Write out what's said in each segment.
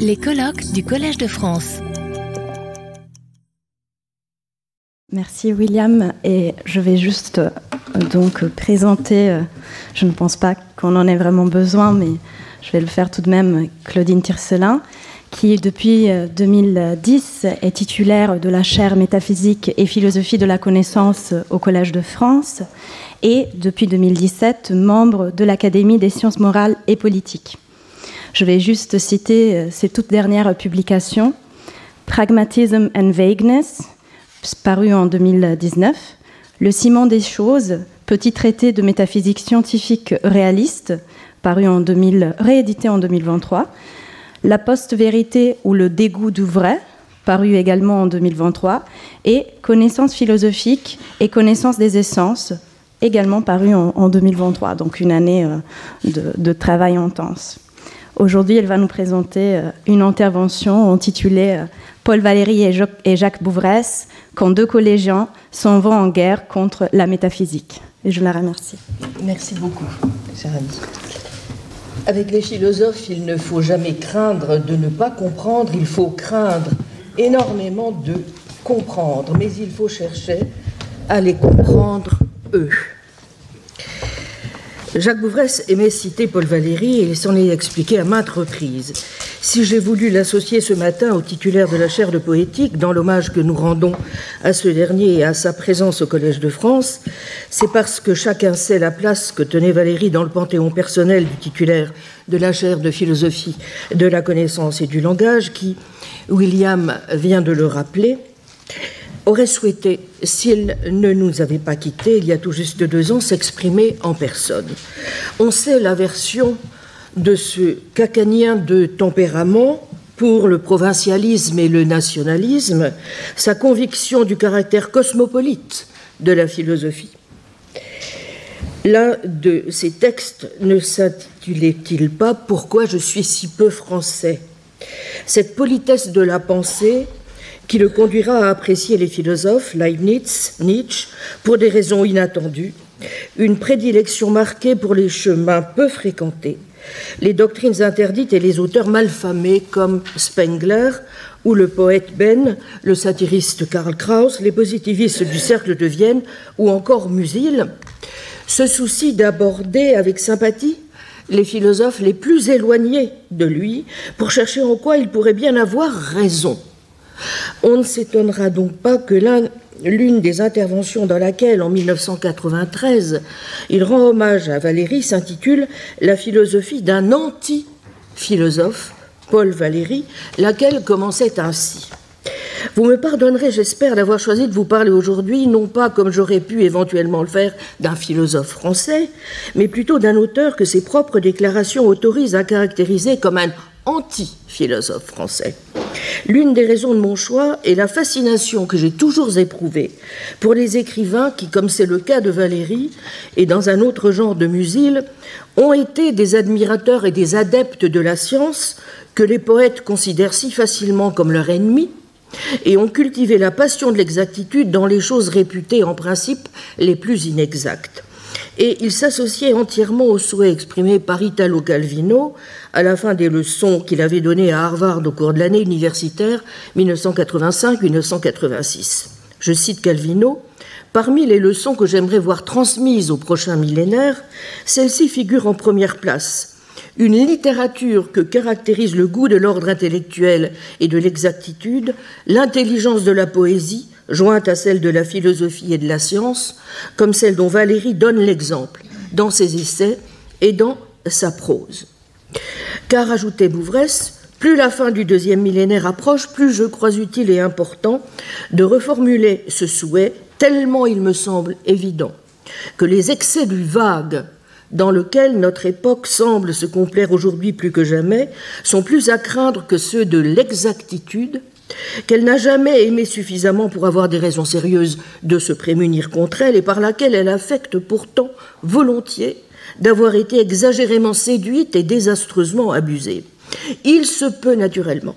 Les colloques du Collège de France. Merci William et je vais juste euh, donc présenter, euh, je ne pense pas qu'on en ait vraiment besoin, mais je vais le faire tout de même, Claudine Tircelin, qui depuis 2010 euh, est titulaire de la chaire métaphysique et philosophie de la connaissance au Collège de France et depuis 2017 membre de l'Académie des sciences morales et politiques. Je vais juste citer euh, ses toutes dernières publications. Pragmatism and Vagueness, paru en 2019. Le ciment des choses, petit traité de métaphysique scientifique réaliste, paru en 2000, réédité en 2023. La post-vérité ou le dégoût du vrai, paru également en 2023. Et Connaissance philosophique et connaissance des essences, également paru en, 2023. Donc une année euh, de travail intense. Aujourd'hui, elle va nous présenter euh, une intervention intitulée euh, Paul Valéry et Jacques Bouvresse, quand deux collégiens s'en vont en guerre contre la métaphysique. Je la remercie. Merci beaucoup, chère amie. Avec les philosophes, il ne faut jamais craindre de ne pas comprendre, il faut craindre énormément de comprendre, mais il faut chercher à les comprendre eux. Jacques Bouvresse aimait citer Paul Valéry et s'en est expliqué à maintes reprises. Si j'ai voulu l'associer ce matin au titulaire de la chaire de poétique, dans l'hommage que nous rendons à ce dernier et à sa présence au Collège de France, c'est parce que chacun sait la place que tenait Valéry dans le panthéon personnel du titulaire de la chaire de philosophie de la connaissance et du langage, qui, William vient de le rappeler, aurait souhaité, s'il ne nous avait pas quittés il y a tout juste deux ans, s'exprimer en personne. On sait la version de ce cacanien de tempérament pour le provincialisme et le nationalisme, sa conviction du caractère cosmopolite de la philosophie. L'un de ces textes ne s'intitulait-il pas Pourquoi je suis si peu français? Cette politesse de la pensée qui le conduira à apprécier les philosophes Leibniz, Nietzsche, pour des raisons inattendues, une prédilection marquée pour les chemins peu fréquentés, les doctrines interdites et les auteurs malfamés comme Spengler ou le poète Ben, le satiriste Karl Kraus, les positivistes du Cercle de Vienne ou encore Musil, ce souci d'aborder avec sympathie les philosophes les plus éloignés de lui pour chercher en quoi il pourrait bien avoir raison on ne s'étonnera donc pas que l'une des interventions dans laquelle, en 1993, il rend hommage à Valéry s'intitule La philosophie d'un anti-philosophe, Paul Valéry, laquelle commençait ainsi. Vous me pardonnerez, j'espère, d'avoir choisi de vous parler aujourd'hui, non pas comme j'aurais pu éventuellement le faire d'un philosophe français, mais plutôt d'un auteur que ses propres déclarations autorisent à caractériser comme un anti-philosophe français. L'une des raisons de mon choix est la fascination que j'ai toujours éprouvée pour les écrivains qui, comme c'est le cas de Valéry et dans un autre genre de Musil, ont été des admirateurs et des adeptes de la science que les poètes considèrent si facilement comme leur ennemi et ont cultivé la passion de l'exactitude dans les choses réputées en principe les plus inexactes et il s'associait entièrement au souhait exprimé par Italo Calvino à la fin des leçons qu'il avait données à Harvard au cours de l'année universitaire 1985-1986. Je cite Calvino Parmi les leçons que j'aimerais voir transmises au prochain millénaire, celle-ci figure en première place. Une littérature que caractérise le goût de l'ordre intellectuel et de l'exactitude, l'intelligence de la poésie, jointe à celle de la philosophie et de la science, comme celle dont Valérie donne l'exemple dans ses essais et dans sa prose. Car, ajoutait Bouvresse, plus la fin du deuxième millénaire approche, plus je crois utile et important de reformuler ce souhait, tellement il me semble évident que les excès du vague dans lequel notre époque semble se complaire aujourd'hui plus que jamais sont plus à craindre que ceux de l'exactitude qu'elle n'a jamais aimé suffisamment pour avoir des raisons sérieuses de se prémunir contre elle et par laquelle elle affecte pourtant volontiers d'avoir été exagérément séduite et désastreusement abusée. Il se peut naturellement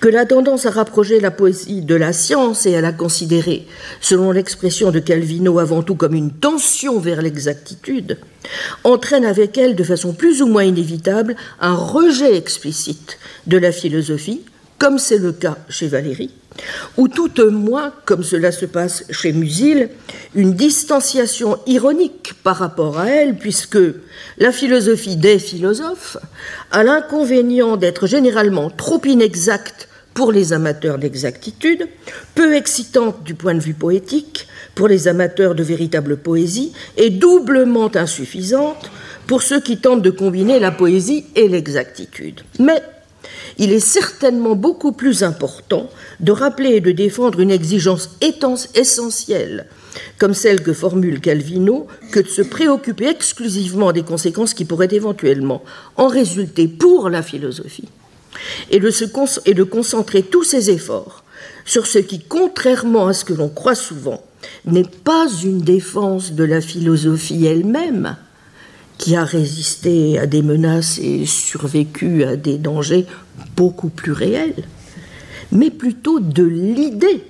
que la tendance à rapprocher la poésie de la science et à la considérer, selon l'expression de Calvino, avant tout comme une tension vers l'exactitude, entraîne avec elle, de façon plus ou moins inévitable, un rejet explicite de la philosophie, comme c'est le cas chez Valérie, ou tout au moins, comme cela se passe chez Musil, une distanciation ironique par rapport à elle, puisque la philosophie des philosophes a l'inconvénient d'être généralement trop inexacte pour les amateurs d'exactitude, peu excitante du point de vue poétique pour les amateurs de véritable poésie, et doublement insuffisante pour ceux qui tentent de combiner la poésie et l'exactitude. Mais il est certainement beaucoup plus important de rappeler et de défendre une exigence essentielle, comme celle que formule Calvino, que de se préoccuper exclusivement des conséquences qui pourraient éventuellement en résulter pour la philosophie, et de, se et de concentrer tous ses efforts sur ce qui, contrairement à ce que l'on croit souvent, n'est pas une défense de la philosophie elle-même, qui a résisté à des menaces et survécu à des dangers beaucoup plus réels, mais plutôt de l'idée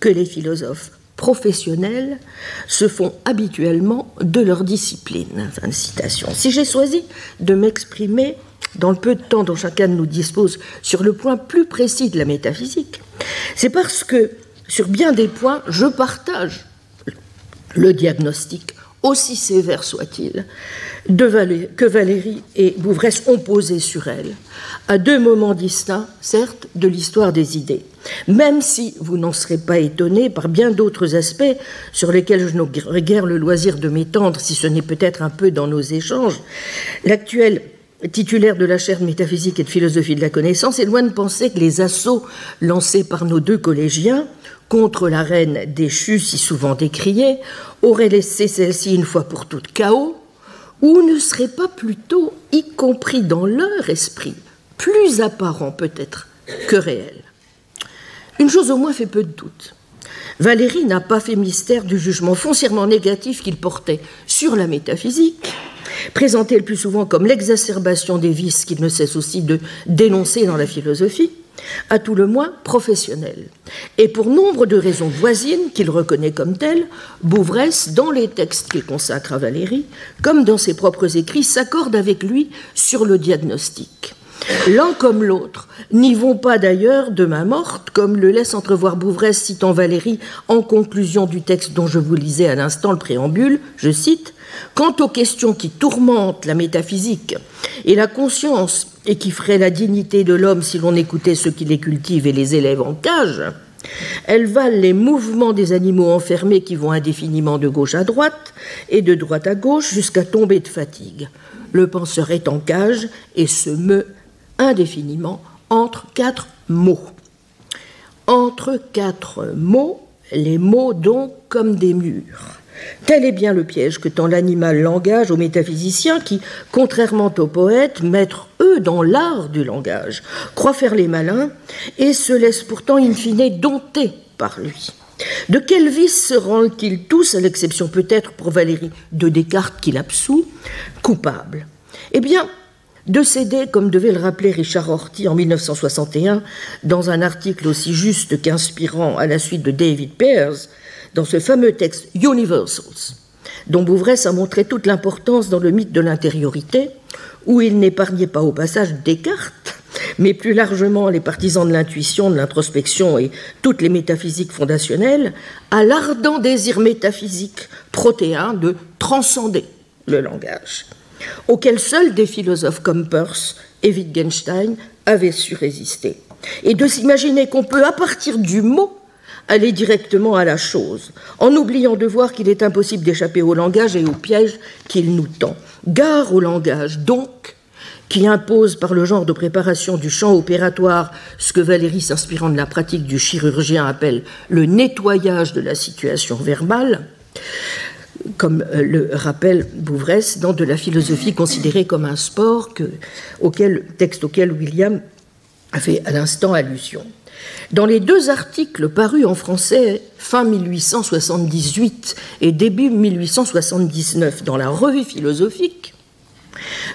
que les philosophes professionnels se font habituellement de leur discipline. Si j'ai choisi de m'exprimer dans le peu de temps dont chacun de nous dispose sur le point plus précis de la métaphysique, c'est parce que sur bien des points, je partage le diagnostic, aussi sévère soit-il, que Valérie et Bouvresse ont posé sur elle, à deux moments distincts, certes, de l'histoire des idées. Même si vous n'en serez pas étonné par bien d'autres aspects sur lesquels je n'aurai guère le loisir de m'étendre, si ce n'est peut-être un peu dans nos échanges, l'actuel titulaire de la chaire de métaphysique et de philosophie de la connaissance est loin de penser que les assauts lancés par nos deux collégiens contre la reine déchue si souvent décriée auraient laissé celle-ci une fois pour toutes chaos ou ne serait pas plutôt, y compris dans leur esprit, plus apparent peut-être que réel Une chose au moins fait peu de doute. Valérie n'a pas fait mystère du jugement foncièrement négatif qu'il portait sur la métaphysique, présenté le plus souvent comme l'exacerbation des vices qu'il ne cesse aussi de dénoncer dans la philosophie, à tout le moins professionnel. Et pour nombre de raisons voisines qu'il reconnaît comme telles, Bouvresse, dans les textes qu'il consacre à Valérie, comme dans ses propres écrits, s'accorde avec lui sur le diagnostic. L'un comme l'autre n'y vont pas d'ailleurs de main morte, comme le laisse entrevoir Bouvresse citant Valérie en conclusion du texte dont je vous lisais à l'instant le préambule, je cite, Quant aux questions qui tourmentent la métaphysique et la conscience et qui feraient la dignité de l'homme si l'on écoutait ceux qui les cultivent et les élèvent en cage, elles valent les mouvements des animaux enfermés qui vont indéfiniment de gauche à droite et de droite à gauche jusqu'à tomber de fatigue. Le penseur est en cage et se meut indéfiniment entre quatre mots. Entre quatre mots, les mots donc comme des murs. Tel est bien le piège que tend l'animal langage aux métaphysiciens qui, contrairement aux poètes, mettent eux dans l'art du langage, croient faire les malins et se laissent pourtant in fine dompter par lui. De quel vice se rendent-ils tous, à l'exception peut-être pour Valérie de Descartes qui l'absout, coupables Eh bien, de céder, comme devait le rappeler Richard Horty en 1961, dans un article aussi juste qu'inspirant à la suite de David Pears, dans ce fameux texte Universals, dont Bouvresse a montré toute l'importance dans le mythe de l'intériorité, où il n'épargnait pas au passage Descartes, mais plus largement les partisans de l'intuition, de l'introspection et toutes les métaphysiques fondationnelles, à l'ardent désir métaphysique protéin de transcender le langage, auquel seuls des philosophes comme Peirce et Wittgenstein avaient su résister, et de s'imaginer qu'on peut, à partir du mot, aller directement à la chose, en oubliant de voir qu'il est impossible d'échapper au langage et au piège qu'il nous tend. Gare au langage, donc, qui impose par le genre de préparation du champ opératoire ce que Valérie, s'inspirant de la pratique du chirurgien, appelle le nettoyage de la situation verbale, comme euh, le rappelle Bouvresse dans de la philosophie considérée comme un sport, que, auquel, texte auquel William a fait à l'instant allusion. Dans les deux articles parus en français fin 1878 et début 1879 dans la Revue philosophique,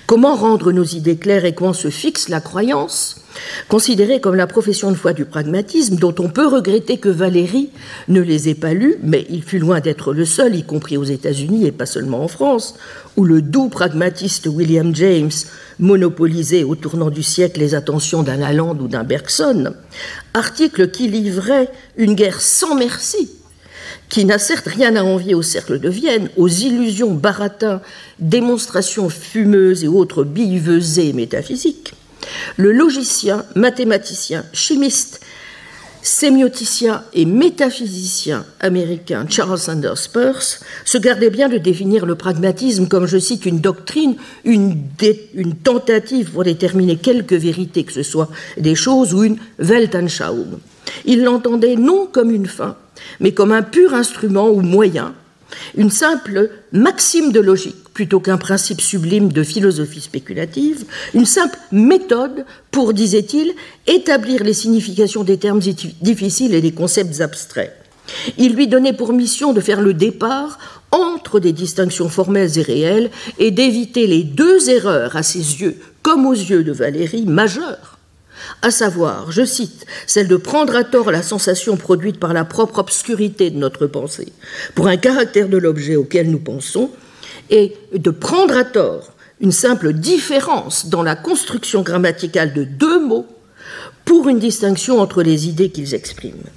Comment rendre nos idées claires et comment se fixe la croyance Considérée comme la profession de foi du pragmatisme, dont on peut regretter que Valéry ne les ait pas lus, mais il fut loin d'être le seul, y compris aux États-Unis et pas seulement en France, où le doux pragmatiste William James monopolisait au tournant du siècle les attentions d'un Lalande ou d'un Bergson, article qui livrait une guerre sans merci qui n'a certes rien à envier au cercle de Vienne, aux illusions baratins, démonstrations fumeuses et autres billevesées métaphysiques, le logicien, mathématicien, chimiste, sémioticien et métaphysicien américain Charles Sanders Peirce se gardait bien de définir le pragmatisme comme, je cite, une doctrine, une, tentative pour déterminer quelque vérité que ce soit des choses ou une Weltanschauung. Il l'entendait non comme une fin, mais comme un pur instrument ou moyen, une simple maxime de logique plutôt qu'un principe sublime de philosophie spéculative, une simple méthode pour, disait-il, établir les significations des termes difficiles et des concepts abstraits. Il lui donnait pour mission de faire le départ entre des distinctions formelles et réelles et d'éviter les deux erreurs à ses yeux, comme aux yeux de Valérie, majeures à savoir, je cite, celle de prendre à tort la sensation produite par la propre obscurité de notre pensée pour un caractère de l'objet auquel nous pensons, et de prendre à tort une simple différence dans la construction grammaticale de deux mots pour une distinction entre les idées qu'ils expriment.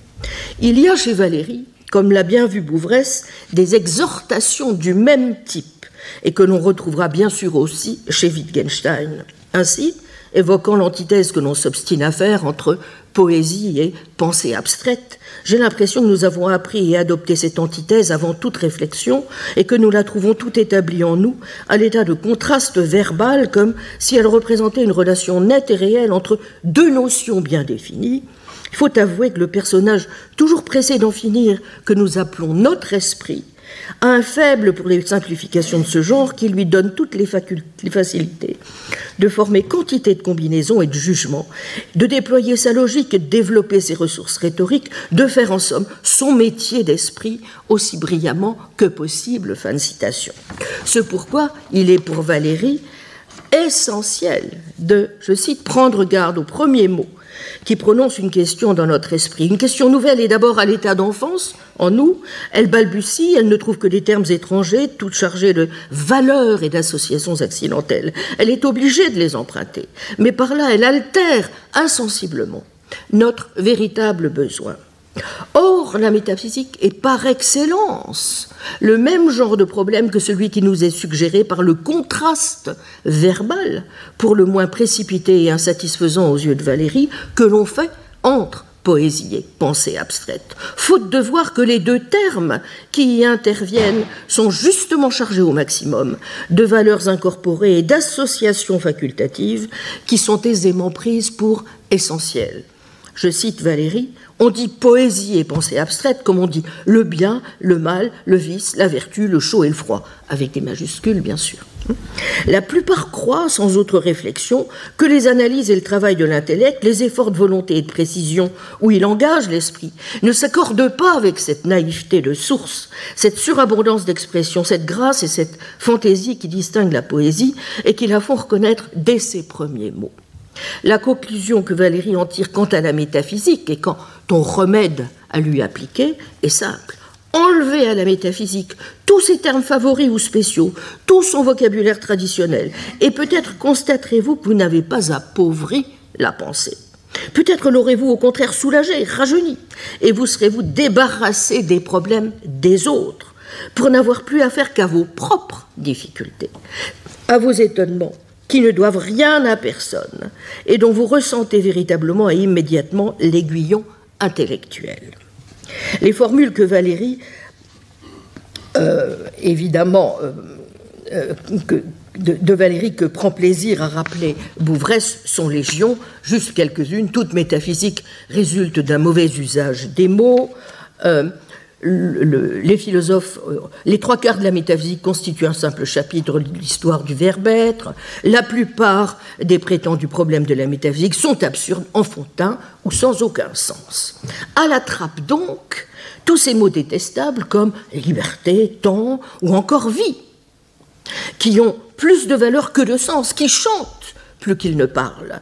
Il y a chez Valéry, comme l'a bien vu Bouvresse, des exhortations du même type, et que l'on retrouvera bien sûr aussi chez Wittgenstein. Ainsi, évoquant l'antithèse que l'on s'obstine à faire entre poésie et pensée abstraite. J'ai l'impression que nous avons appris et adopté cette antithèse avant toute réflexion et que nous la trouvons tout établie en nous à l'état de contraste verbal comme si elle représentait une relation nette et réelle entre deux notions bien définies. Il faut avouer que le personnage toujours pressé d'en finir, que nous appelons notre esprit, un faible pour les simplifications de ce genre qui lui donne toutes les, facilités de former quantité de combinaisons et de jugements, de déployer sa logique et de développer ses ressources rhétoriques, de faire en somme son métier d'esprit aussi brillamment que possible. Fin de citation. Ce pourquoi il est pour Valérie essentiel de, je cite, prendre garde au premier mot qui prononce une question dans notre esprit. Une question nouvelle est d'abord à l'état d'enfance, en nous. Elle balbutie, elle ne trouve que des termes étrangers, toutes chargés de valeurs et d'associations accidentelles. Elle est obligée de les emprunter. Mais par là, elle altère insensiblement notre véritable besoin. Or, la métaphysique est par excellence le même genre de problème que celui qui nous est suggéré par le contraste verbal, pour le moins précipité et insatisfaisant aux yeux de Valérie, que l'on fait entre poésie et pensée abstraite, faute de voir que les deux termes qui y interviennent sont justement chargés au maximum de valeurs incorporées et d'associations facultatives qui sont aisément prises pour essentielles. Je cite Valérie, on dit poésie et pensée abstraite comme on dit le bien, le mal, le vice, la vertu, le chaud et le froid, avec des majuscules bien sûr. La plupart croient, sans autre réflexion, que les analyses et le travail de l'intellect, les efforts de volonté et de précision où il engage l'esprit, ne s'accordent pas avec cette naïveté de source, cette surabondance d'expression, cette grâce et cette fantaisie qui distinguent la poésie et qui la font reconnaître dès ses premiers mots. La conclusion que Valérie en tire quant à la métaphysique et quant au remède à lui appliquer est simple. Enlever à la métaphysique tous ses termes favoris ou spéciaux, tout son vocabulaire traditionnel, et peut-être constaterez-vous que vous n'avez pas appauvri la pensée. Peut-être l'aurez-vous au contraire soulagé, rajeuni, et vous serez-vous débarrassé des problèmes des autres, pour n'avoir plus affaire qu'à vos propres difficultés, à vos étonnements, qui ne doivent rien à personne et dont vous ressentez véritablement et immédiatement l'aiguillon intellectuel. Les formules que Valérie, euh, évidemment, euh, euh, de, Valérie que prend plaisir à rappeler Bouvresse sont légion, juste quelques-unes. Toute métaphysique résulte d'un mauvais usage des mots les philosophes, euh, les trois quarts de la métaphysique constituent un simple chapitre de l'histoire du verbe être. La plupart des prétendus problèmes de la métaphysique sont absurdes, enfantins ou sans aucun sens. À la trappe donc tous ces mots détestables comme liberté, temps ou encore vie. qui ont plus de valeur que de sens, qui chantent plus qu'ils ne parlent,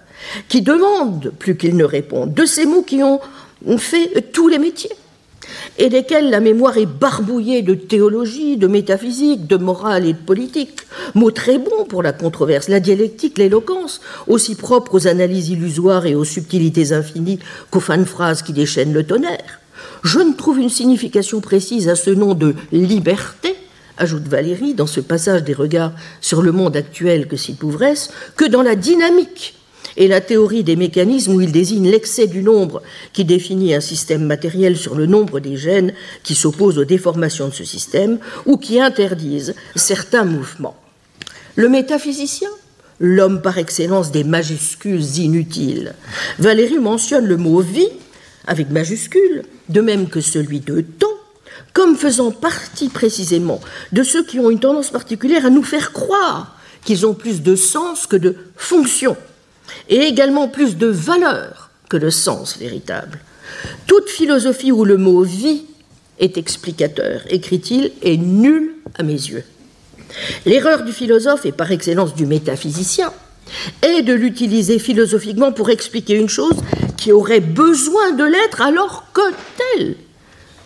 qui demandent plus qu'ils ne répondent, de ces mots qui ont fait tous les métiers et desquels la mémoire est barbouillée de théologie, de métaphysique, de morale et de politique. Mots très bons pour la controverse, la dialectique, l'éloquence, aussi propres aux analyses illusoires et aux subtilités infinies qu'aux fins de phrases qui déchaînent le tonnerre. Je ne trouve une signification précise à ce nom de liberté, ajoute Valérie dans ce passage des regards sur le monde actuel que cite Pouvresse, que dans la dynamique et la théorie des mécanismes où il désigne l'excès du nombre qui définit un système matériel sur le nombre des gènes qui s'opposent aux déformations de ce système ou qui interdisent certains mouvements. Le métaphysicien L'homme par excellence des majuscules inutiles. Valérie mentionne le mot vie avec majuscule, de même que celui de temps, comme faisant partie précisément de ceux qui ont une tendance particulière à nous faire croire qu'ils ont plus de sens que de fonction et également plus de valeur que de sens véritable. Toute philosophie où le mot vie est explicateur, écrit-il, est nulle à mes yeux. L'erreur du philosophe et par excellence du métaphysicien est de l'utiliser philosophiquement pour expliquer une chose qui aurait besoin de l'être alors que tel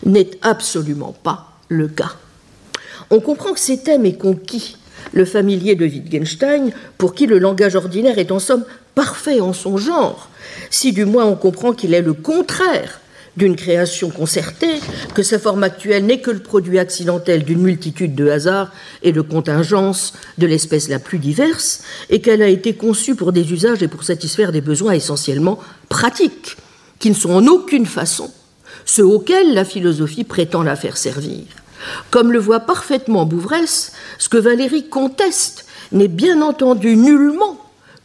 n'est absolument pas le cas. On comprend que ces thèmes est conquis le familier de Wittgenstein, pour qui le langage ordinaire est en somme parfait en son genre, si du moins on comprend qu'il est le contraire d'une création concertée, que sa forme actuelle n'est que le produit accidentel d'une multitude de hasards et de contingences de l'espèce la plus diverse, et qu'elle a été conçue pour des usages et pour satisfaire des besoins essentiellement pratiques, qui ne sont en aucune façon ceux auxquels la philosophie prétend la faire servir. Comme le voit parfaitement Bouvresse, ce que Valérie conteste n'est bien entendu nullement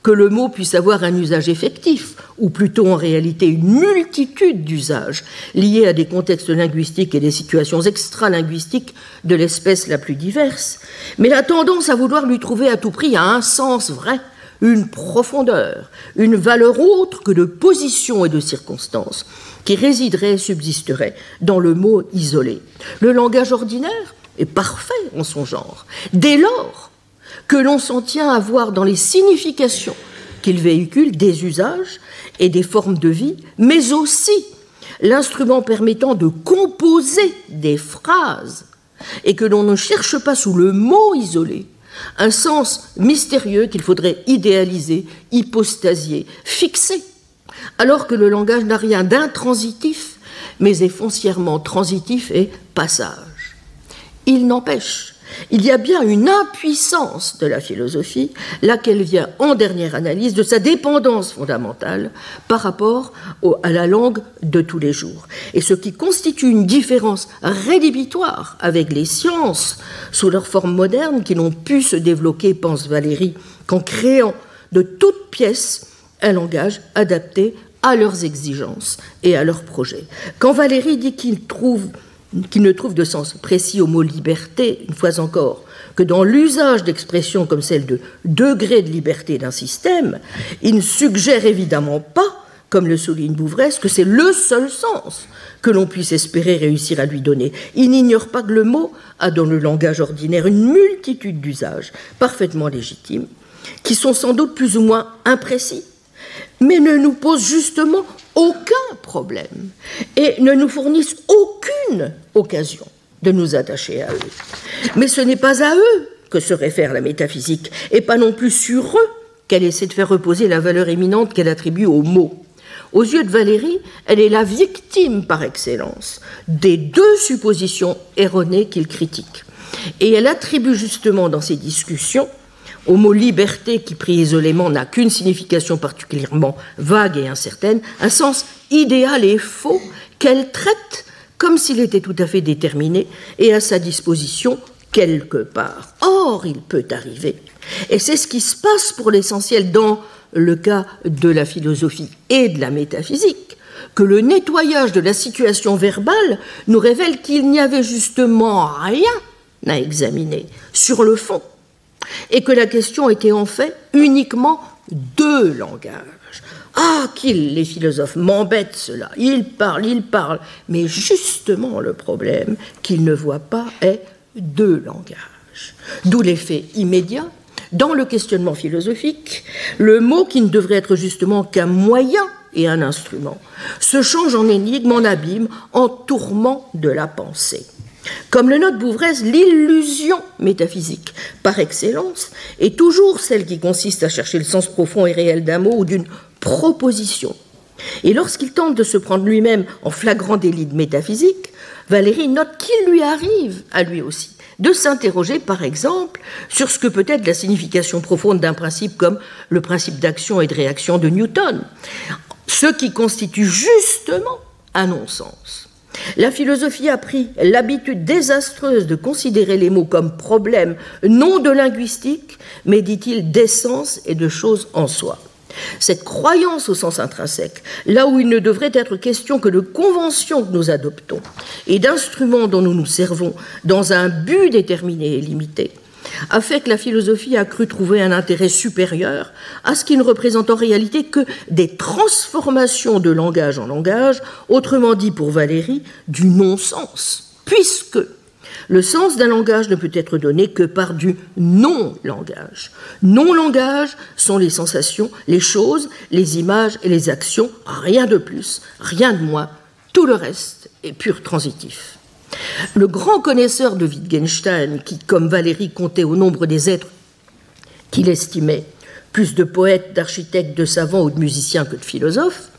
que le mot puisse avoir un usage effectif, ou plutôt en réalité une multitude d'usages liés à des contextes linguistiques et des situations extralinguistiques de l'espèce la plus diverse, mais la tendance à vouloir lui trouver à tout prix un sens vrai, une profondeur, une valeur autre que de position et de circonstances, qui résiderait et subsisterait dans le mot isolé. Le langage ordinaire est parfait en son genre, dès lors que l'on s'en tient à voir dans les significations qu'il véhicule des usages et des formes de vie, mais aussi l'instrument permettant de composer des phrases, et que l'on ne cherche pas sous le mot isolé un sens mystérieux qu'il faudrait idéaliser, hypostasier, fixer alors que le langage n'a rien d'intransitif, mais est foncièrement transitif et passage. Il n'empêche, il y a bien une impuissance de la philosophie, laquelle vient en dernière analyse de sa dépendance fondamentale par rapport à la langue de tous les jours. Et ce qui constitue une différence rédhibitoire avec les sciences sous leur forme moderne qui n'ont pu se développer, pense Valérie, qu'en créant de toutes pièces un langage adapté à leurs exigences et à leurs projets. Quand Valérie dit qu'il trouve qu'il ne trouve de sens précis au mot liberté, une fois encore, que dans l'usage d'expressions comme celle de degré de liberté d'un système, il ne suggère évidemment pas, comme le souligne Bouvresse, que c'est le seul sens que l'on puisse espérer réussir à lui donner. Il n'ignore pas que le mot a dans le langage ordinaire une multitude d'usages parfaitement légitimes, qui sont sans doute plus ou moins imprécis, mais ne nous posent justement aucun problème et ne nous fournissent aucune occasion de nous attacher à eux. Mais ce n'est pas à eux que se réfère la métaphysique, et pas non plus sur eux qu'elle essaie de faire reposer la valeur éminente qu'elle attribue aux mots. Aux yeux de Valérie, elle est la victime par excellence des deux suppositions erronées qu'il critique. Et elle attribue justement dans ses discussions au mot liberté qui pris isolément n'a qu'une signification particulièrement vague et incertaine, un sens idéal et faux qu'elle traite comme s'il était tout à fait déterminé et à sa disposition quelque part. Or, il peut arriver, et c'est ce qui se passe pour l'essentiel dans le cas de la philosophie et de la métaphysique, que le nettoyage de la situation verbale nous révèle qu'il n'y avait justement rien à examiner sur le fond et que la question était en fait uniquement deux langages. Ah, qu'ils, les philosophes, m'embêtent cela. Ils parlent, ils parlent. Mais justement, le problème qu'ils ne voient pas est langages. langage. D'où l'effet immédiat, dans le questionnement philosophique, le mot qui ne devrait être justement qu'un moyen et un instrument se change en énigme, en abîme, en tourment de la pensée. Comme le note Bouvresse, l'illusion métaphysique par excellence est toujours celle qui consiste à chercher le sens profond et réel d'un mot ou d'une proposition. Et lorsqu'il tente de se prendre lui-même en flagrant délit de métaphysique, Valérie note qu'il lui arrive à lui aussi de s'interroger, par exemple, sur ce que peut être la signification profonde d'un principe comme le principe d'action et de réaction de Newton, ce qui constitue justement un non-sens. La philosophie a pris l'habitude désastreuse de considérer les mots comme problèmes non de linguistique, mais dit-il d'essence et de choses en soi. Cette croyance au sens intrinsèque, là où il ne devrait être question que de conventions que nous adoptons et d'instruments dont nous nous servons dans un but déterminé et limité, a fait que la philosophie a cru trouver un intérêt supérieur à ce qui ne représente en réalité que des transformations de langage en langage, autrement dit pour Valérie, du non-sens, puisque le sens d'un langage ne peut être donné que par du non-langage. Non-langage sont les sensations, les choses, les images et les actions, rien de plus, rien de moins. Tout le reste est pur transitif. Le grand connaisseur de Wittgenstein, qui, comme Valérie, comptait au nombre des êtres qu'il estimait plus de poètes, d'architectes, de savants ou de musiciens que de philosophes,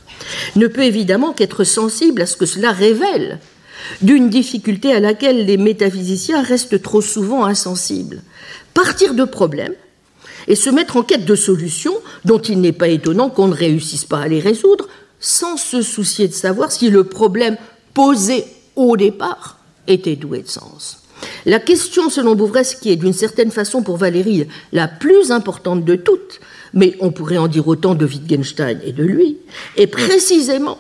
ne peut évidemment qu'être sensible à ce que cela révèle d'une difficulté à laquelle les métaphysiciens restent trop souvent insensibles. Partir de problèmes et se mettre en quête de solutions dont il n'est pas étonnant qu'on ne réussisse pas à les résoudre sans se soucier de savoir si le problème posé au départ était doué de sens. La question, selon Bouvresse, qui est d'une certaine façon pour Valérie la plus importante de toutes, mais on pourrait en dire autant de Wittgenstein et de lui, est précisément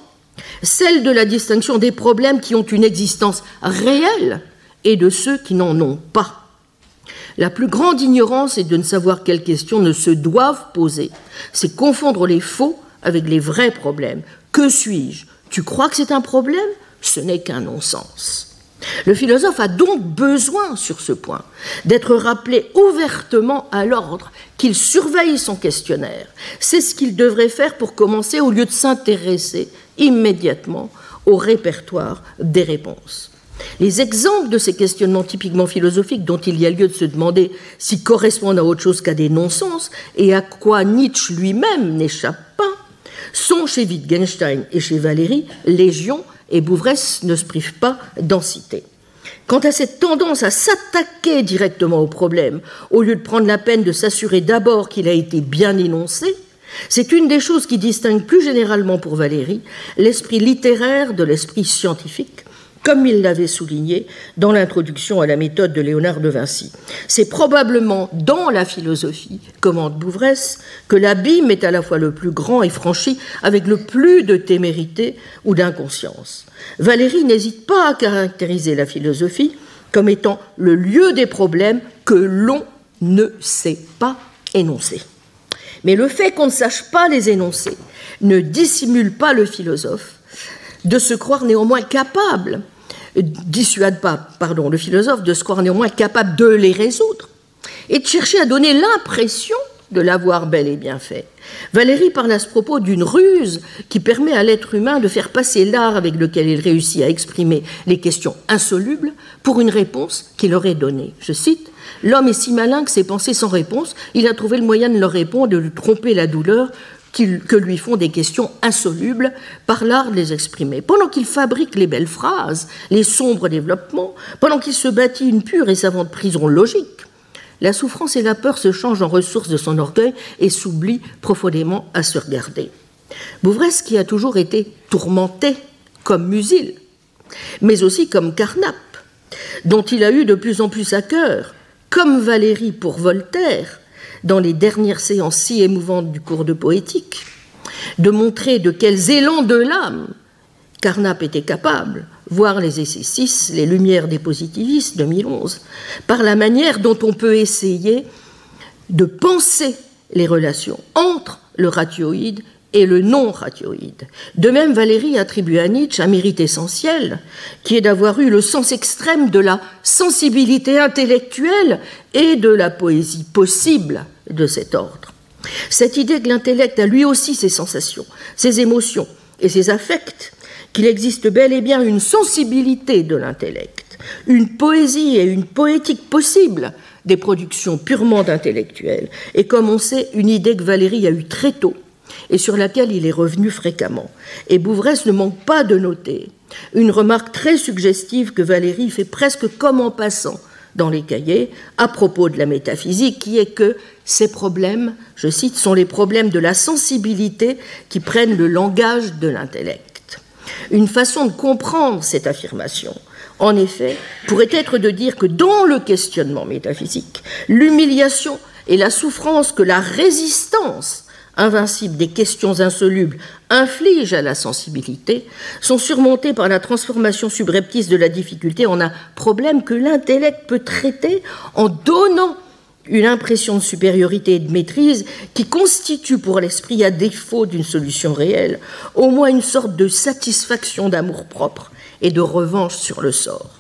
celle de la distinction des problèmes qui ont une existence réelle et de ceux qui n'en ont pas. La plus grande ignorance est de ne savoir quelles questions ne se doivent poser. C'est confondre les faux avec les vrais problèmes. Que suis-je? Tu crois que c'est un problème? Ce n'est qu'un non-sens. Le philosophe a donc besoin, sur ce point, d'être rappelé ouvertement à l'ordre, qu'il surveille son questionnaire. C'est ce qu'il devrait faire pour commencer au lieu de s'intéresser immédiatement au répertoire des réponses. Les exemples de ces questionnements typiquement philosophiques dont il y a lieu de se demander s'ils correspondent à autre chose qu'à des non-sens et à quoi Nietzsche lui-même n'échappe pas, sont chez Wittgenstein et chez Valéry légion et Bouvresse ne se prive pas d'en citer. Quant à cette tendance à s'attaquer directement au problème, au lieu de prendre la peine de s'assurer d'abord qu'il a été bien énoncé, c'est une des choses qui distingue plus généralement pour Valérie l'esprit littéraire de l'esprit scientifique, comme il l'avait souligné dans l'introduction à la méthode de Léonard de Vinci. C'est probablement dans la philosophie, commande Bouvresse, que l'abîme est à la fois le plus grand et franchi avec le plus de témérité ou d'inconscience. Valérie n'hésite pas à caractériser la philosophie comme étant le lieu des problèmes que l'on ne sait pas énoncer. Mais le fait qu'on ne sache pas les énoncer ne dissimule pas le philosophe de se croire néanmoins capable, dissuade pas, pardon, le philosophe de se croire néanmoins capable de les résoudre et de chercher à donner l'impression de l'avoir bel et bien fait. Valérie parle à ce propos d'une ruse qui permet à l'être humain de faire passer l'art avec lequel il réussit à exprimer les questions insolubles pour une réponse qu'il aurait donnée. Je cite L'homme est si malin que ses pensées sans réponse, il a trouvé le moyen de leur répondre, de lui tromper la douleur que lui font des questions insolubles par l'art de les exprimer. Pendant qu'il fabrique les belles phrases, les sombres développements, pendant qu'il se bâtit une pure et savante prison logique, la souffrance et la peur se changent en ressources de son orgueil et s'oublient profondément à se regarder. Bouvresse, qui a toujours été tourmenté comme Musil, mais aussi comme Carnap, dont il a eu de plus en plus à cœur, comme Valérie pour Voltaire, dans les dernières séances si émouvantes du cours de poétique, de montrer de quels élans de l'âme Carnap était capable, voir les essais 6, les lumières des positivistes 2011, par la manière dont on peut essayer de penser les relations entre le ratioïde et le non-radioïde. De même, Valérie attribue à Nietzsche un mérite essentiel, qui est d'avoir eu le sens extrême de la sensibilité intellectuelle et de la poésie possible de cet ordre. Cette idée que l'intellect a lui aussi ses sensations, ses émotions et ses affects, qu'il existe bel et bien une sensibilité de l'intellect, une poésie et une poétique possible des productions purement intellectuelles, et comme on sait, une idée que Valérie a eue très tôt et sur laquelle il est revenu fréquemment. Et Bouvresse ne manque pas de noter une remarque très suggestive que Valérie fait presque comme en passant dans les cahiers à propos de la métaphysique, qui est que ces problèmes, je cite, sont les problèmes de la sensibilité qui prennent le langage de l'intellect. Une façon de comprendre cette affirmation, en effet, pourrait être de dire que dans le questionnement métaphysique, l'humiliation et la souffrance que la résistance invincible des questions insolubles inflige à la sensibilité sont surmontées par la transformation subreptice de la difficulté en un problème que l'intellect peut traiter en donnant une impression de supériorité et de maîtrise qui constitue pour l'esprit, à défaut d'une solution réelle, au moins une sorte de satisfaction d'amour-propre et de revanche sur le sort.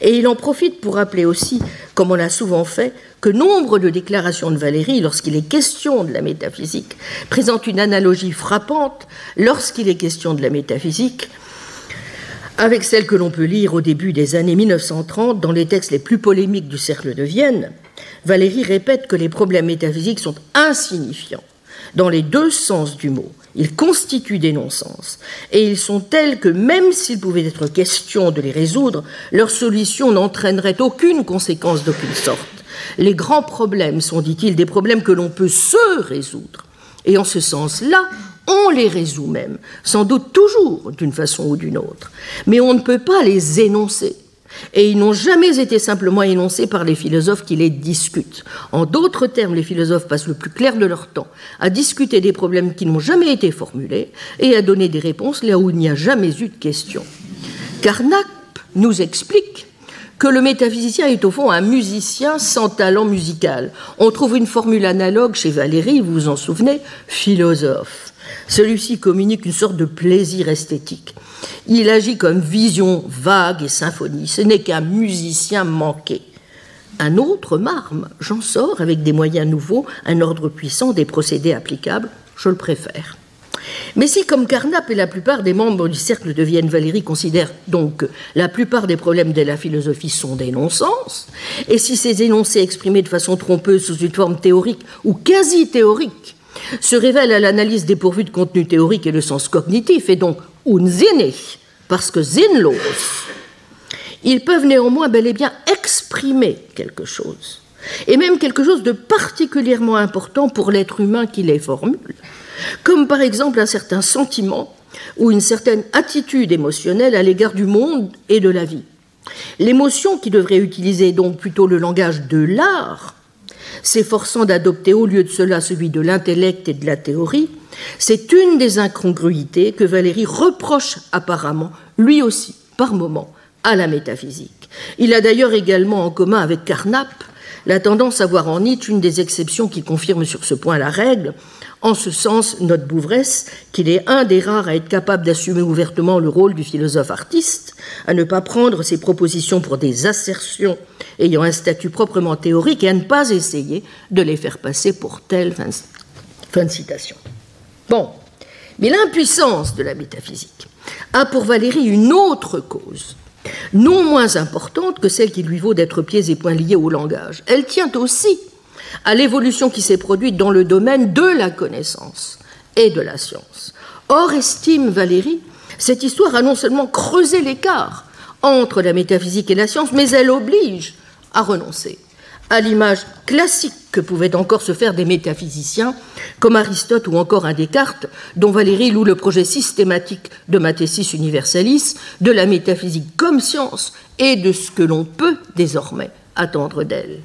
Et il en profite pour rappeler aussi, comme on l'a souvent fait, que nombre de déclarations de Valérie, lorsqu'il est question de la métaphysique, présentent une analogie frappante lorsqu'il est question de la métaphysique avec celle que l'on peut lire au début des années 1930 dans les textes les plus polémiques du Cercle de Vienne. Valérie répète que les problèmes métaphysiques sont insignifiants dans les deux sens du mot. Ils constituent des non-sens, et ils sont tels que même s'il pouvait être question de les résoudre, leur solution n'entraînerait aucune conséquence d'aucune sorte. Les grands problèmes sont, dit-il, des problèmes que l'on peut se résoudre. Et en ce sens-là, on les résout même, sans doute toujours d'une façon ou d'une autre. Mais on ne peut pas les énoncer. Et ils n'ont jamais été simplement énoncés par les philosophes qui les discutent. En d'autres termes, les philosophes passent le plus clair de leur temps à discuter des problèmes qui n'ont jamais été formulés et à donner des réponses là où il n'y a jamais eu de questions. Carnap nous explique que le métaphysicien est au fond un musicien sans talent musical. On trouve une formule analogue chez Valérie, vous vous en souvenez, philosophe. Celui-ci communique une sorte de plaisir esthétique. Il agit comme vision vague et symphonie. Ce n'est qu'un musicien manqué. Un autre marme, j'en sors avec des moyens nouveaux, un ordre puissant, des procédés applicables, je le préfère. Mais si, comme Carnap et la plupart des membres du cercle de Vienne, Valérie considèrent donc que la plupart des problèmes de la philosophie sont des non-sens, et si ces énoncés exprimés de façon trompeuse sous une forme théorique ou quasi théorique se révèlent à l'analyse dépourvue de contenu théorique et de sens cognitif, et donc unsinnig, parce que sinnlos, ils peuvent néanmoins bel et bien exprimer quelque chose, et même quelque chose de particulièrement important pour l'être humain qui les formule, comme par exemple un certain sentiment ou une certaine attitude émotionnelle à l'égard du monde et de la vie. L'émotion qui devrait utiliser donc plutôt le langage de l'art, s'efforçant d'adopter au lieu de cela celui de l'intellect et de la théorie, c'est une des incongruités que Valérie reproche apparemment, lui aussi, par moments, à la métaphysique. Il a d'ailleurs également en commun avec Carnap la tendance à voir en Nietzsche une des exceptions qui confirme sur ce point la règle, en ce sens, note Bouvresse qu'il est un des rares à être capable d'assumer ouvertement le rôle du philosophe artiste, à ne pas prendre ses propositions pour des assertions ayant un statut proprement théorique et à ne pas essayer de les faire passer pour telles. Fin de citation. Bon, mais l'impuissance de la métaphysique a pour Valérie une autre cause, non moins importante que celle qui lui vaut d'être pieds et poings liés au langage. Elle tient aussi à l'évolution qui s'est produite dans le domaine de la connaissance et de la science. Or, estime Valérie, cette histoire a non seulement creusé l'écart entre la métaphysique et la science, mais elle oblige à renoncer à l'image classique que pouvaient encore se faire des métaphysiciens, comme Aristote ou encore un Descartes, dont Valérie loue le projet systématique de Mathesis Universalis, de la métaphysique comme science et de ce que l'on peut désormais attendre d'elle.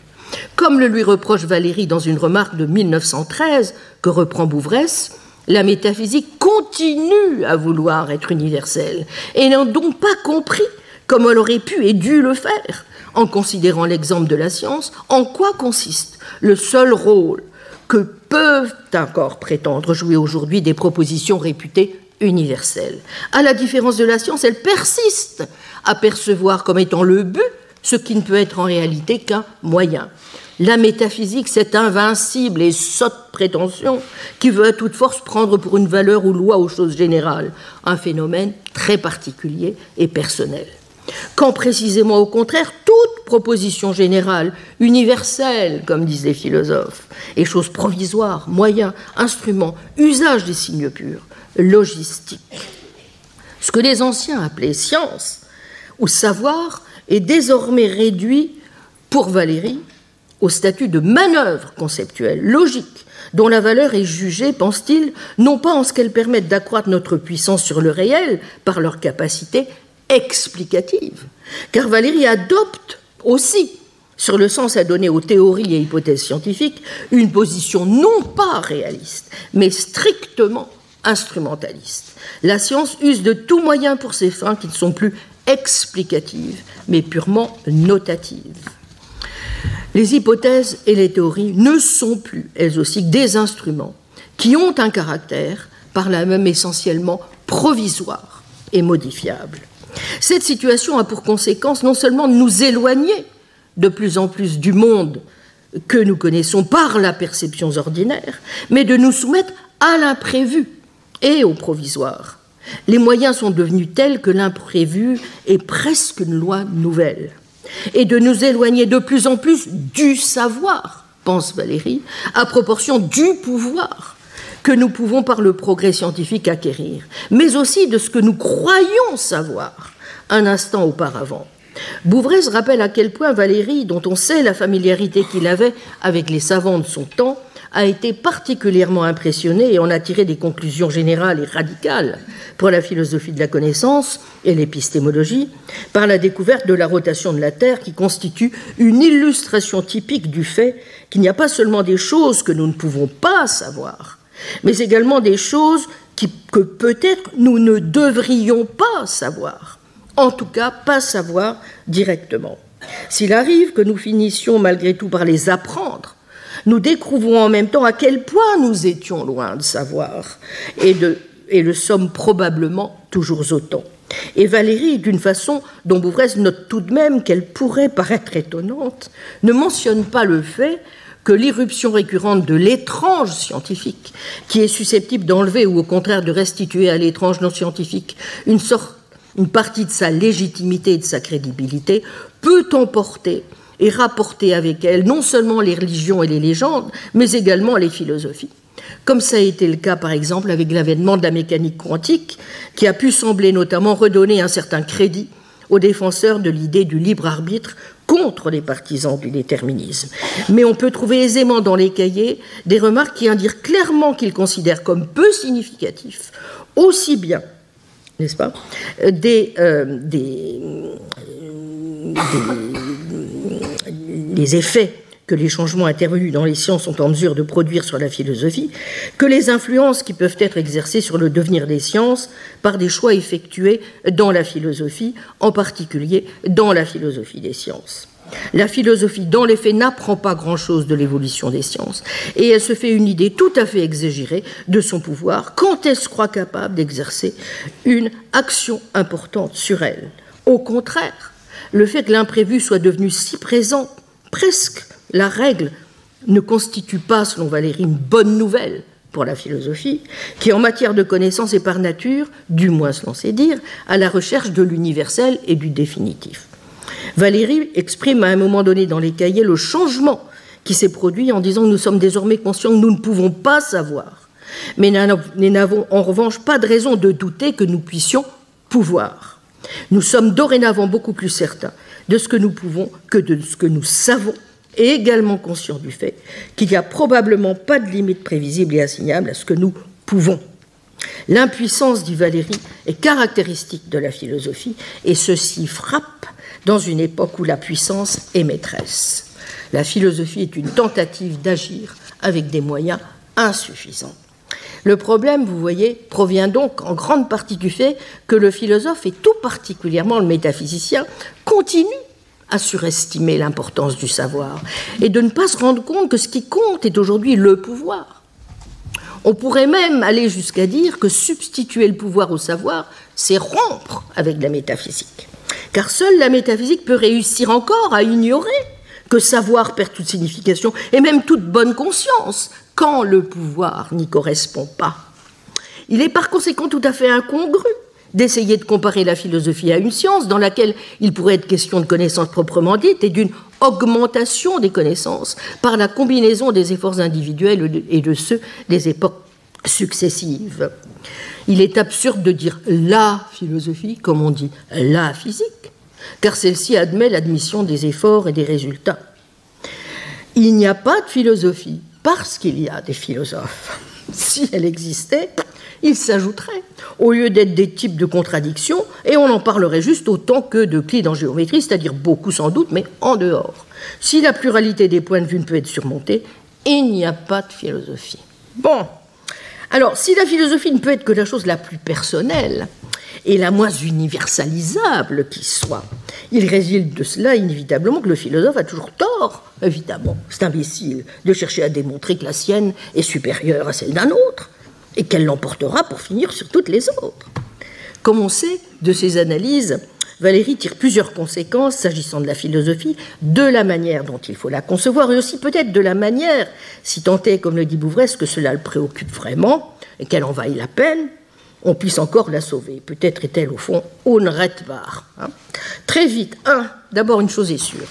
Comme le lui reproche Valérie dans une remarque de 1913 que reprend Bouvresse, la métaphysique continue à vouloir être universelle et n'a donc pas compris, comme elle aurait pu et dû le faire, en considérant l'exemple de la science, en quoi consiste le seul rôle que peuvent encore prétendre jouer aujourd'hui des propositions réputées universelles. À la différence de la science, elle persiste à percevoir comme étant le but ce qui ne peut être en réalité qu'un moyen. La métaphysique, cette invincible et sotte prétention qui veut à toute force prendre pour une valeur ou loi aux choses générales un phénomène très particulier et personnel. Quand précisément au contraire, toute proposition générale, universelle, comme disent les philosophes, et chose provisoire, moyen, instrument, usage des signes purs, logistique. Ce que les anciens appelaient science ou savoir est désormais réduit, pour Valérie, au statut de manœuvre conceptuelle, logique, dont la valeur est jugée, pense-t-il, non pas en ce qu'elles permettent d'accroître notre puissance sur le réel par leur capacité explicative, car Valérie adopte aussi, sur le sens à donner aux théories et hypothèses scientifiques, une position non pas réaliste, mais strictement instrumentaliste. La science use de tout moyen pour ses fins qui ne sont plus explicatives, mais purement notatives. Les hypothèses et les théories ne sont plus, elles aussi, des instruments qui ont un caractère, par là même essentiellement provisoire et modifiable. Cette situation a pour conséquence non seulement de nous éloigner de plus en plus du monde que nous connaissons par la perception ordinaire, mais de nous soumettre à l'imprévu et au provisoire. Les moyens sont devenus tels que l'imprévu est presque une loi nouvelle et de nous éloigner de plus en plus du savoir, pense Valérie, à proportion du pouvoir que nous pouvons par le progrès scientifique acquérir, mais aussi de ce que nous croyons savoir un instant auparavant. Bouvresse rappelle à quel point Valérie, dont on sait la familiarité qu'il avait avec les savants de son temps, a été particulièrement impressionné et en a tiré des conclusions générales et radicales pour la philosophie de la connaissance et l'épistémologie, par la découverte de la rotation de la Terre qui constitue une illustration typique du fait qu'il n'y a pas seulement des choses que nous ne pouvons pas savoir, mais également des choses que peut-être nous ne devrions pas savoir, en tout cas pas savoir directement. S'il arrive que nous finissions malgré tout par les apprendre, nous découvrons en même temps à quel point nous étions loin de savoir et, le sommes probablement toujours autant. Et Valérie, d'une façon dont Bouvresse note tout de même qu'elle pourrait paraître étonnante, ne mentionne pas le fait que l'irruption récurrente de l'étrange scientifique, qui est susceptible d'enlever ou au contraire de restituer à l'étrange non scientifique une, sorte, une partie de sa légitimité et de sa crédibilité, peut emporter et rapporter avec elle non seulement les religions et les légendes, mais également les philosophies. Comme ça a été le cas par exemple avec l'avènement de la mécanique quantique, qui a pu sembler notamment redonner un certain crédit aux défenseurs de l'idée du libre arbitre contre les partisans du déterminisme. Mais on peut trouver aisément dans les cahiers des remarques qui indiquent clairement qu'ils considèrent comme peu significatifs aussi bien, n'est-ce pas, des, euh, des, des les effets que les changements intervenus dans les sciences sont en mesure de produire sur la philosophie, que les influences qui peuvent être exercées sur le devenir des sciences par des choix effectués dans la philosophie, en particulier dans la philosophie des sciences. La philosophie, dans les faits, n'apprend pas grand-chose de l'évolution des sciences, et elle se fait une idée tout à fait exagérée de son pouvoir quand elle se croit capable d'exercer une action importante sur elle? Au contraire, le fait que l'imprévu soit devenu si présent presque la règle ne constitue pas, selon Valérie, une bonne nouvelle pour la philosophie, qui en matière de connaissance est par nature, du moins selon ses dires, à la recherche de l'universel et du définitif. Valérie exprime à un moment donné dans les cahiers le changement qui s'est produit en disant que nous sommes désormais conscients que nous ne pouvons pas savoir, mais n'avons en revanche pas de raison de douter que nous puissions pouvoir. Nous sommes dorénavant beaucoup plus certains de ce que nous pouvons que de ce que nous savons, et également conscient du fait qu'il n'y a probablement pas de limite prévisible et assignable à ce que nous pouvons. L'impuissance, dit Valérie, est caractéristique de la philosophie, et ceci frappe dans une époque où la puissance est maîtresse. La philosophie est une tentative d'agir avec des moyens insuffisants. Le problème, vous voyez, provient donc en grande partie du fait que le philosophe, et tout particulièrement le métaphysicien, continue à surestimer l'importance du savoir et de ne pas se rendre compte que ce qui compte est aujourd'hui le pouvoir On pourrait même aller jusqu'à dire que substituer le pouvoir au savoir, c'est rompre avec la métaphysique. Car seule la métaphysique peut réussir encore à ignorer que savoir perd toute signification et même toute bonne conscience quand le pouvoir n'y correspond pas. Il est par conséquent tout à fait incongru d'essayer de comparer la philosophie à une science dans laquelle il pourrait être question de connaissances proprement dites et d'une augmentation des connaissances par la combinaison des efforts individuels et de ceux des époques successives. Il est absurde de dire la philosophie comme on dit la physique, car celle-ci admet l'admission des efforts et des résultats. Il n'y a pas de philosophie parce qu'il y a des philosophes. Si elle existait, il s'ajouterait, au lieu d'être des types de contradictions, et on en parlerait juste autant que de clés en géométrie, c'est-à-dire beaucoup sans doute, mais en dehors. Si la pluralité des points de vue ne peut être surmontée, il n'y a pas de philosophie. Bon, alors si la philosophie ne peut être que la chose la plus personnelle et la moins universalisable qui soit, il résulte de cela inévitablement que le philosophe a toujours tort, évidemment, c'est imbécile, de chercher à démontrer que la sienne est supérieure à celle d'un autre et qu'elle l'emportera pour finir sur toutes les autres. Comme on sait de ces analyses, Valérie tire plusieurs conséquences s'agissant de la philosophie, de la manière dont il faut la concevoir, et aussi peut-être de la manière, si tant est, comme le dit Bouvresse, que cela le préoccupe vraiment, et qu'elle en vaille la peine, on puisse encore la sauver. Peut-être est-elle au fond unrettbar. Hein. Très vite, un, d'abord une chose est sûre.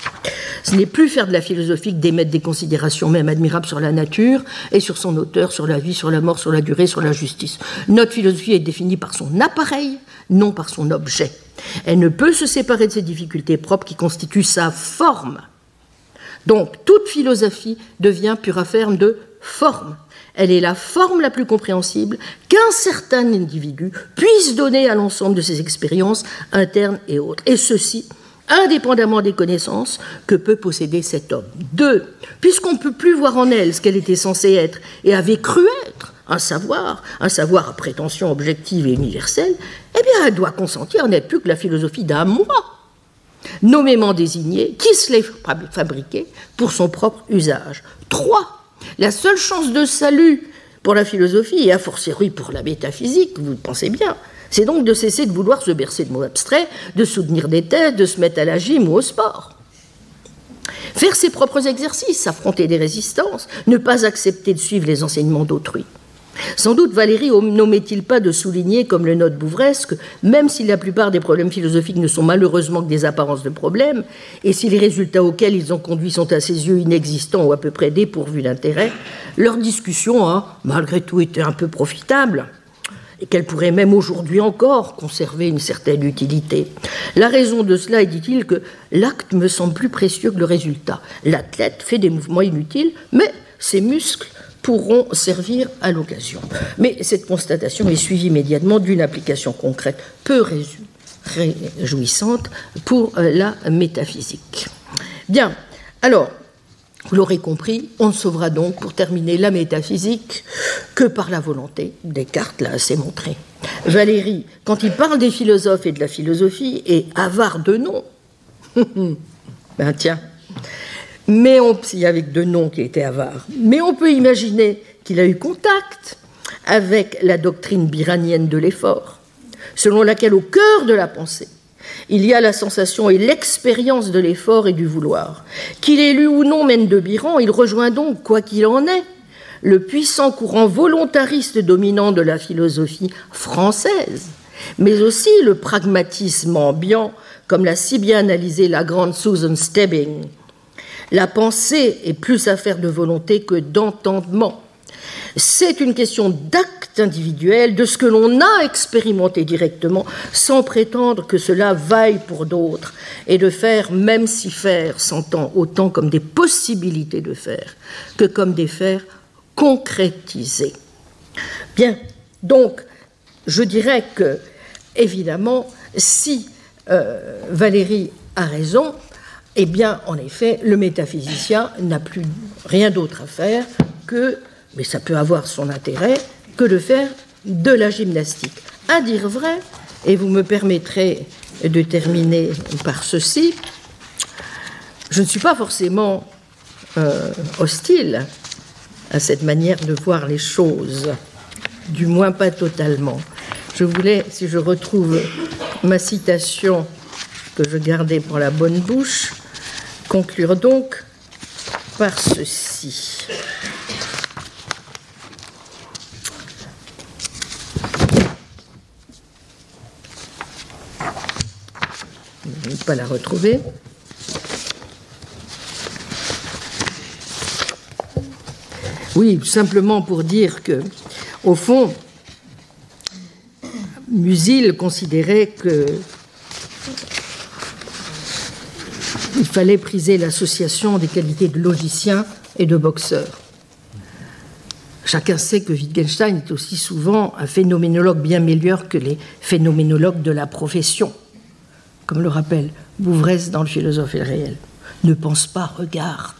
Ce n'est plus faire de la philosophie que d'émettre des considérations même admirables sur la nature et sur son auteur, sur la vie, sur la mort, sur la durée, sur la justice. Notre philosophie est définie par son appareil, non par son objet. Elle ne peut se séparer de ses difficultés propres qui constituent sa forme. Donc toute philosophie devient pure affaire de forme. Elle est la forme la plus compréhensible qu'un certain individu puisse donner à l'ensemble de ses expériences internes et autres. Et ceci, indépendamment des connaissances que peut posséder cet homme. Deux, puisqu'on ne peut plus voir en elle ce qu'elle était censée être et avait cru être, un savoir, un savoir à prétention objective et universelle, eh bien, elle doit consentir n'être plus que la philosophie d'un moi, nommément désigné, qui se l'est fabriqué pour son propre usage. Trois, la seule chance de salut pour la philosophie, et a fortiori pour la métaphysique, vous le pensez bien, c'est donc de cesser de vouloir se bercer de mots abstraits, de soutenir des thèses, de se mettre à la gym ou au sport. Faire ses propres exercices, affronter des résistances, ne pas accepter de suivre les enseignements d'autrui. Sans doute Valérie n'omet-il pas de souligner, comme le note Bouvresque, même si la plupart des problèmes philosophiques ne sont malheureusement que des apparences de problèmes, et si les résultats auxquels ils ont conduit sont à ses yeux inexistants ou à peu près dépourvus d'intérêt, leur discussion a malgré tout été un peu profitable et qu'elle pourrait même aujourd'hui encore conserver une certaine utilité. La raison de cela est, dit-il, que l'acte me semble plus précieux que le résultat. L'athlète fait des mouvements inutiles, mais ses muscles pourront servir à l'occasion. Mais cette constatation est suivie immédiatement d'une application concrète peu réjouissante pour euh, la métaphysique. Bien, alors, vous l'aurez compris, on ne sauvera donc, pour terminer, la métaphysique que par la volonté. Descartes l'a assez montré. Valérie, quand il parle des philosophes et de la philosophie, est avare de noms. ben tiens, mais on, peut imaginer qu'il a eu contact avec la doctrine biranienne de l'effort, selon laquelle au cœur de la pensée, il y a la sensation et l'expérience de l'effort et du vouloir. Qu'il ait lu ou non mène de Biran, il rejoint donc, quoi qu'il en est, le puissant courant volontariste dominant de la philosophie française, mais aussi le pragmatisme ambiant, comme l'a si bien analysé la grande Susan Stebbing, la pensée est plus affaire de volonté que d'entendement. C'est une question d'acte individuel, de ce que l'on a expérimenté directement, sans prétendre que cela vaille pour d'autres, et de faire, même si faire s'entend autant comme des possibilités de faire que comme des faire concrétisés. Bien, donc, je dirais que, évidemment, si euh, Valérie a raison, eh bien, en effet, le métaphysicien n'a plus rien d'autre à faire que, mais ça peut avoir son intérêt, que de faire de la gymnastique. À dire vrai, et vous me permettrez de terminer par ceci, je ne suis pas forcément euh, hostile à cette manière de voir les choses, du moins pas totalement. Je voulais, si je retrouve ma citation que je gardais pour la bonne bouche, conclure donc par ceci. Je ne vais pas la retrouver. Oui, simplement pour dire que, au fond, Musil considérait que il fallait priser l'association des qualités de logicien et de boxeur. Chacun sait que Wittgenstein est aussi souvent un phénoménologue bien meilleur que les phénoménologues de la profession, comme le rappelle Bouvresse dans Le philosophe et le réel. Ne pense pas, regarde.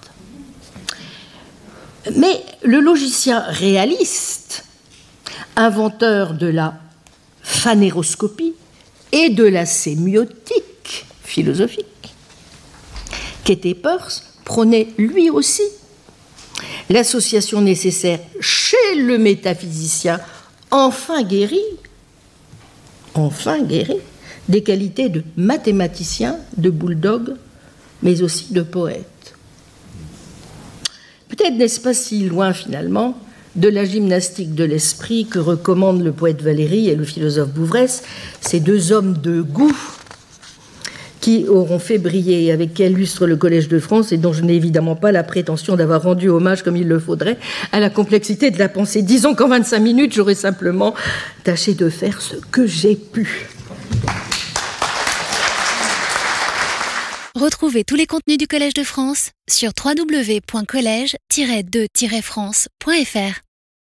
Mais le logicien réaliste, inventeur de la phanéroscopie et de la sémiotique philosophique, Katie Peirce prônait lui aussi l'association nécessaire chez le métaphysicien enfin guéri, enfin guéri, des qualités de mathématicien, de bulldog, mais aussi de poète. Peut-être n'est-ce pas si loin finalement de la gymnastique de l'esprit que recommandent le poète Valéry et le philosophe Bouvresse, ces deux hommes de goût qui auront fait briller, avec quel lustre le Collège de France, et dont je n'ai évidemment pas la prétention d'avoir rendu hommage comme il le faudrait à la complexité de la pensée. Disons qu'en 25 minutes, j'aurais simplement tâché de faire ce que j'ai pu. Retrouvez tous les contenus du Collège de France sur www.colège-2-france.fr.